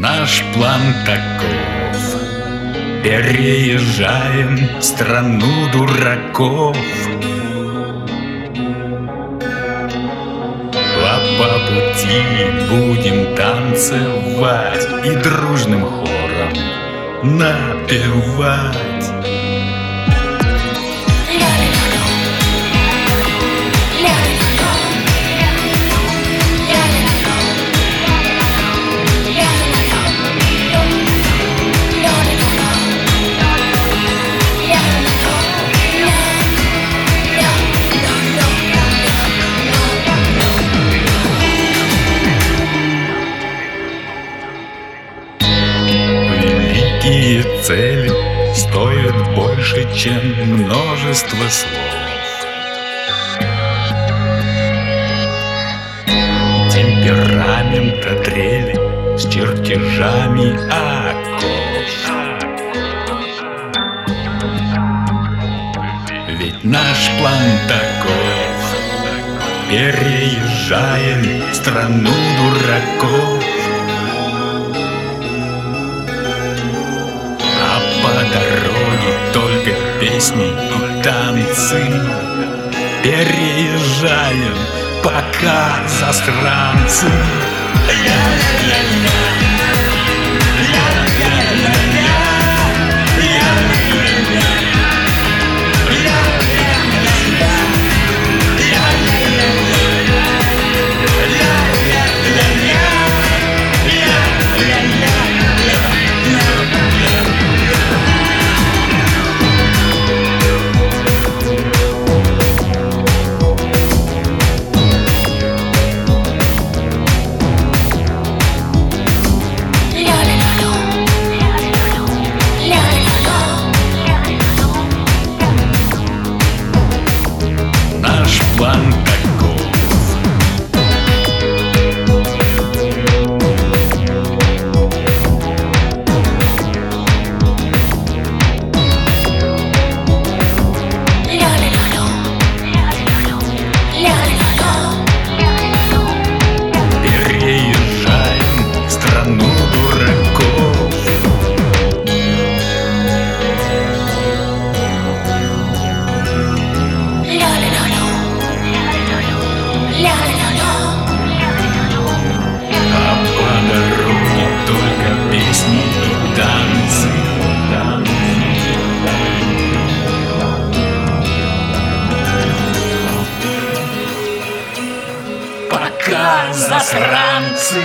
Наш план таков. Переезжаем страну дураков. А по пути будем танцевать И дружным хором напевать Великие цели стоят больше, чем множество слов. Темперамента дрели с чертежами оков. Ведь наш план таков Переезжаем страну дураков песни. И танцы Переезжаем, пока засранцы. Наш план Пока засранцы